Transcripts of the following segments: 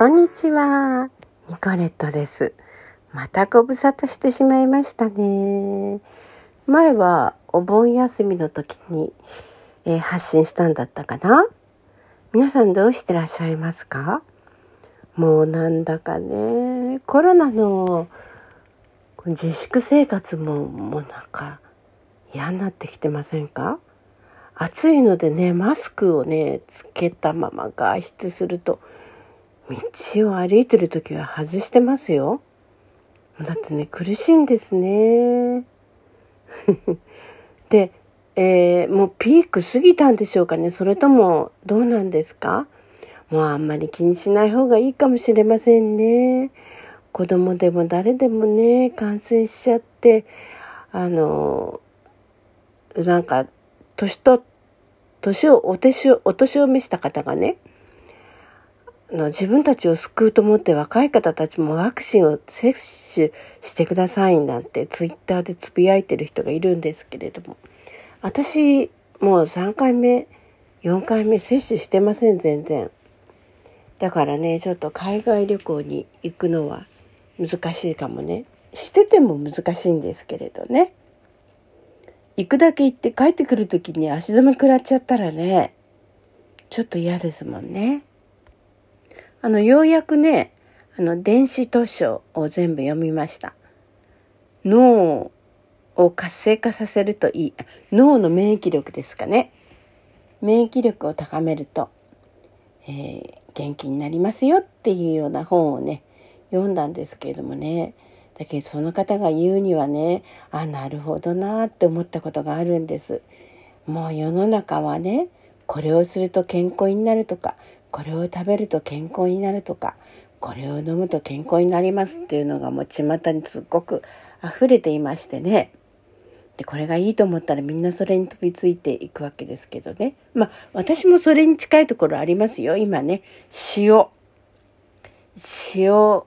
こんにちは。ニコレットです。またご無沙汰してしまいましたね。前はお盆休みの時に、えー、発信したんだったかな？皆さんどうしてらっしゃいますか？もうなんだかね、コロナの自粛生活ももうなんか嫌になってきてませんか？暑いのでね、マスクをね、つけたまま外出すると道を歩いてる時は外してますよ。だってね、苦しいんですね。で、えー、もうピーク過ぎたんでしょうかねそれともどうなんですか？もうあんまり気にしない方がいいかもしれませんね。子供でも誰でもね、感染しちゃって、あの、なんか、年と、年を、お年を、お年を召した方がね、の自分たちを救うと思って若い方たちもワクチンを接種してくださいなんてツイッターでつぶやいてる人がいるんですけれども。私もう3回目4回目接種してません全然。だからねちょっと海外旅行に行くのは難しいかもね。してても難しいんですけれどね。行くだけ行って帰ってくる時に足止め食らっちゃったらねちょっと嫌ですもんね。あの、ようやくね、あの、電子図書を全部読みました。脳を活性化させるといい。脳の免疫力ですかね。免疫力を高めると、えー、元気になりますよっていうような本をね、読んだんですけれどもね。だけどその方が言うにはね、あ、なるほどなって思ったことがあるんです。もう世の中はね、これをすると健康になるとか、これを食べると健康になるとか、これを飲むと健康になりますっていうのがもう巷にすっごく溢れていましてね。で、これがいいと思ったらみんなそれに飛びついていくわけですけどね。まあ、私もそれに近いところありますよ。今ね、塩。塩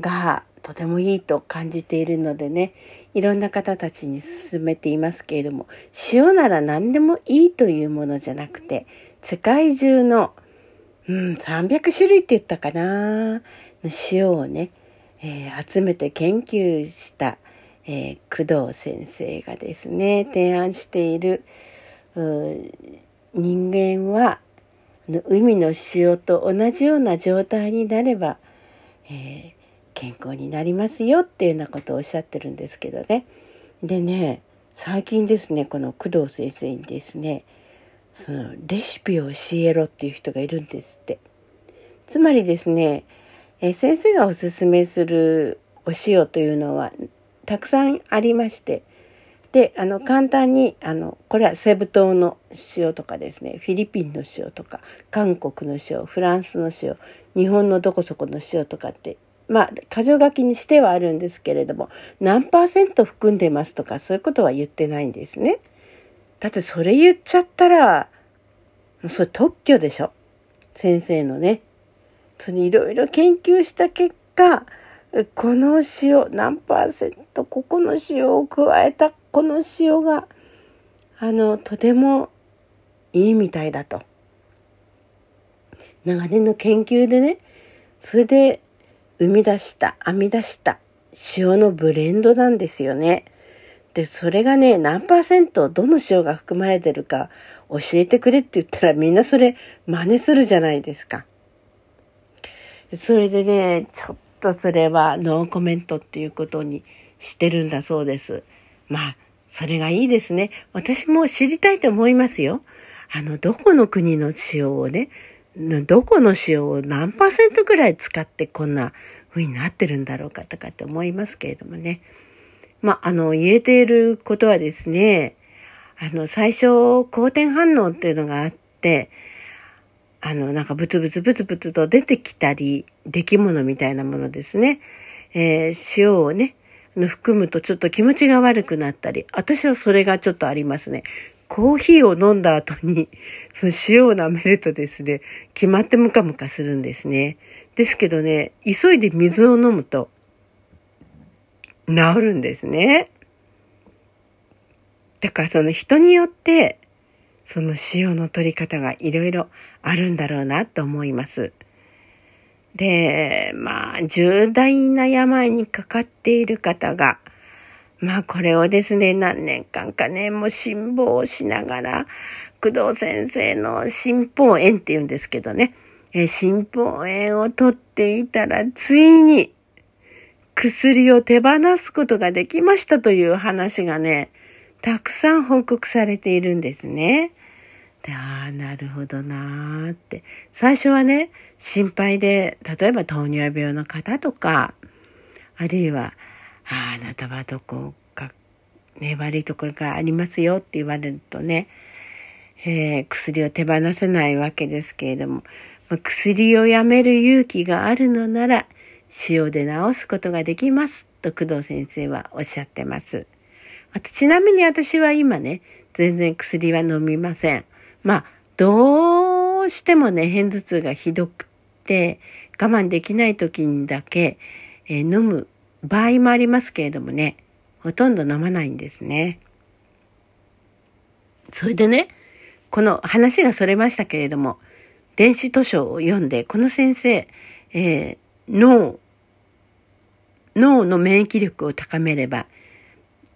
がとてもいいと感じているのでね、いろんな方たちに勧めていますけれども、塩なら何でもいいというものじゃなくて、世界中のうん、300種類って言ったかな塩をね、えー、集めて研究した、えー、工藤先生がですね、提案している、人間は海の塩と同じような状態になれば、えー、健康になりますよっていうようなことをおっしゃってるんですけどね。でね、最近ですね、この工藤先生にですね、そのレシピを教えろっていう人がいるんですって。つまりですね、え先生がおすすめするお塩というのはたくさんありまして、で、あの、簡単に、あの、これはセブ島の塩とかですね、フィリピンの塩とか、韓国の塩、フランスの塩、日本のどこそこの塩とかって、まあ、箇条書きにしてはあるんですけれども、何パーセント含んでますとか、そういうことは言ってないんですね。だってそれ言っちゃったら、もうそれ特許でしょ。先生のね。そのいろいろ研究した結果、この塩何パーセント、ここの塩を加えたこの塩が、あの、とてもいいみたいだと。長年の研究でね、それで生み出した、編み出した塩のブレンドなんですよね。で、それがね、何パーセントどの塩が含まれてるか教えてくれって言ったらみんなそれ真似するじゃないですか。それでね、ちょっとそれはノーコメントっていうことにしてるんだそうです。まあ、それがいいですね。私も知りたいと思いますよ。あの、どこの国の塩をね、どこの塩を何パーセントぐらい使ってこんな風になってるんだろうかとかって思いますけれどもね。まあ、あの、言えていることはですね、あの、最初、好転反応っていうのがあって、あの、なんかブツブツブツブツと出てきたり、出来物みたいなものですね。えー、塩をね、含むとちょっと気持ちが悪くなったり、私はそれがちょっとありますね。コーヒーを飲んだ後に、その塩を舐めるとですね、決まってムカムカするんですね。ですけどね、急いで水を飲むと、治るんですね。だからその人によって、その塩の取り方がいろいろあるんだろうなと思います。で、まあ、重大な病にかかっている方が、まあ、これをですね、何年間かね、もう辛抱しながら、工藤先生の心包炎って言うんですけどね、え心包炎を取っていたら、ついに薬を手放すことができましたという話がね、たくさん報告されているんですね。で、ああ、なるほどなーって。最初はね、心配で、例えば糖尿病の方とか、あるいは、ああなたはどこか、ね、悪いところがありますよって言われるとね、えー、薬を手放せないわけですけれども、まあ、薬をやめる勇気があるのなら、塩で治すことができますと工藤先生はおっしゃってます。ちなみに私は今ね、全然薬は飲みません。まあ、どうしてもね、片頭痛がひどくて、我慢できない時にだけ、えー、飲む場合もありますけれどもね、ほとんど飲まないんですね。それでね、この話がそれましたけれども、電子図書を読んで、この先生、えー、脳脳の免疫力を高めれば、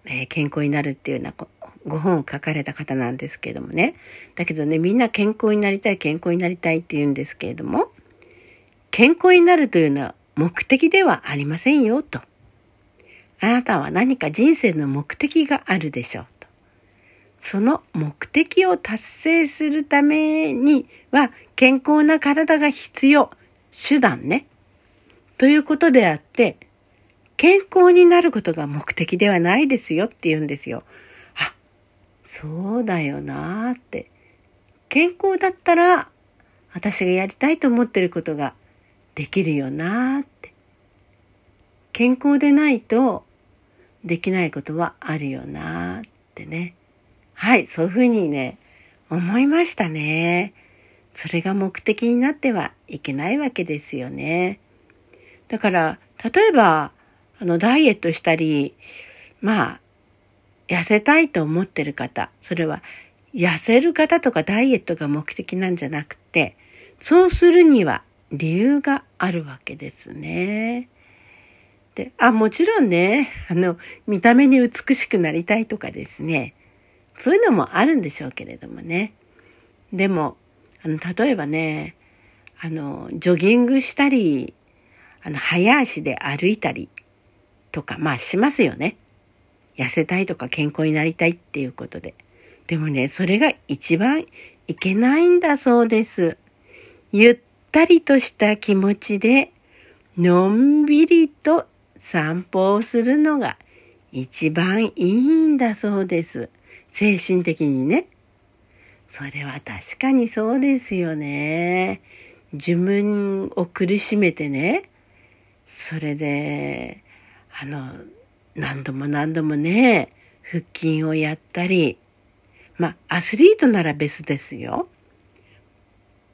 えー、健康になるっていうようなご本を書かれた方なんですけどもね。だけどね、みんな健康になりたい、健康になりたいって言うんですけれども、健康になるというのは目的ではありませんよ、と。あなたは何か人生の目的があるでしょう、と。その目的を達成するためには健康な体が必要。手段ね。ということであって、健康になることが目的ではないですよって言うんですよ。あ、そうだよなーって。健康だったら、私がやりたいと思ってることができるよなーって。健康でないと、できないことはあるよなーってね。はい、そういうふうにね、思いましたね。それが目的になってはいけないわけですよね。だから、例えば、あの、ダイエットしたり、まあ、痩せたいと思ってる方、それは、痩せる方とかダイエットが目的なんじゃなくて、そうするには理由があるわけですね。で、あ、もちろんね、あの、見た目に美しくなりたいとかですね、そういうのもあるんでしょうけれどもね。でも、あの、例えばね、あの、ジョギングしたり、あの、早足で歩いたり、とか、まあしますよね。痩せたいとか健康になりたいっていうことで。でもね、それが一番いけないんだそうです。ゆったりとした気持ちで、のんびりと散歩をするのが一番いいんだそうです。精神的にね。それは確かにそうですよね。自分を苦しめてね。それで、あの、何度も何度もね、腹筋をやったり、まあ、アスリートなら別ですよ。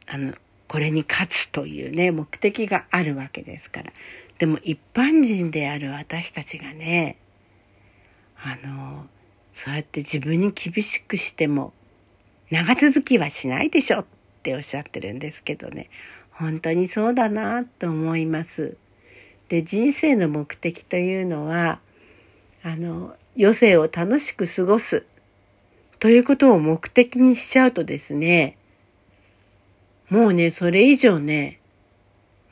あの、これに勝つというね、目的があるわけですから。でも一般人である私たちがね、あの、そうやって自分に厳しくしても、長続きはしないでしょっておっしゃってるんですけどね、本当にそうだなと思います。で人生の目的というのはあの余生を楽しく過ごすということを目的にしちゃうとですねもうねそれ以上ね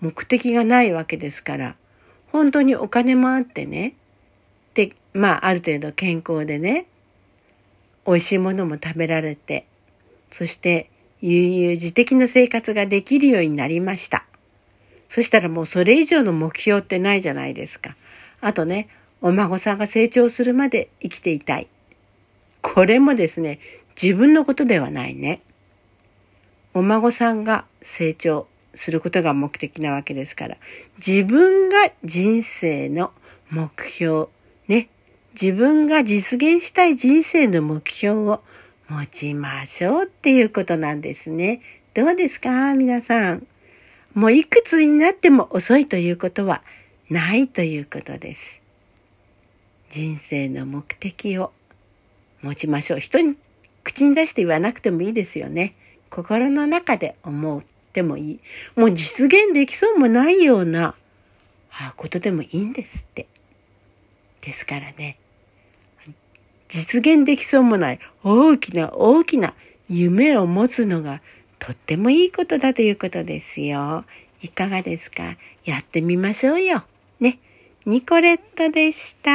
目的がないわけですから本当にお金もあってねでまあある程度健康でね美味しいものも食べられてそして悠々自適の生活ができるようになりました。そしたらもうそれ以上の目標ってないじゃないですか。あとね、お孫さんが成長するまで生きていたい。これもですね、自分のことではないね。お孫さんが成長することが目的なわけですから、自分が人生の目標、ね、自分が実現したい人生の目標を持ちましょうっていうことなんですね。どうですか？皆さん。もういくつになっても遅いということはないということです。人生の目的を持ちましょう。人に口に出して言わなくてもいいですよね。心の中で思ってもいい。もう実現できそうもないような、あことでもいいんですって。ですからね、実現できそうもない大きな大きな夢を持つのがとってもいいことだということですよ。いかがですか？やってみましょうよ。ね。ニコレットでした。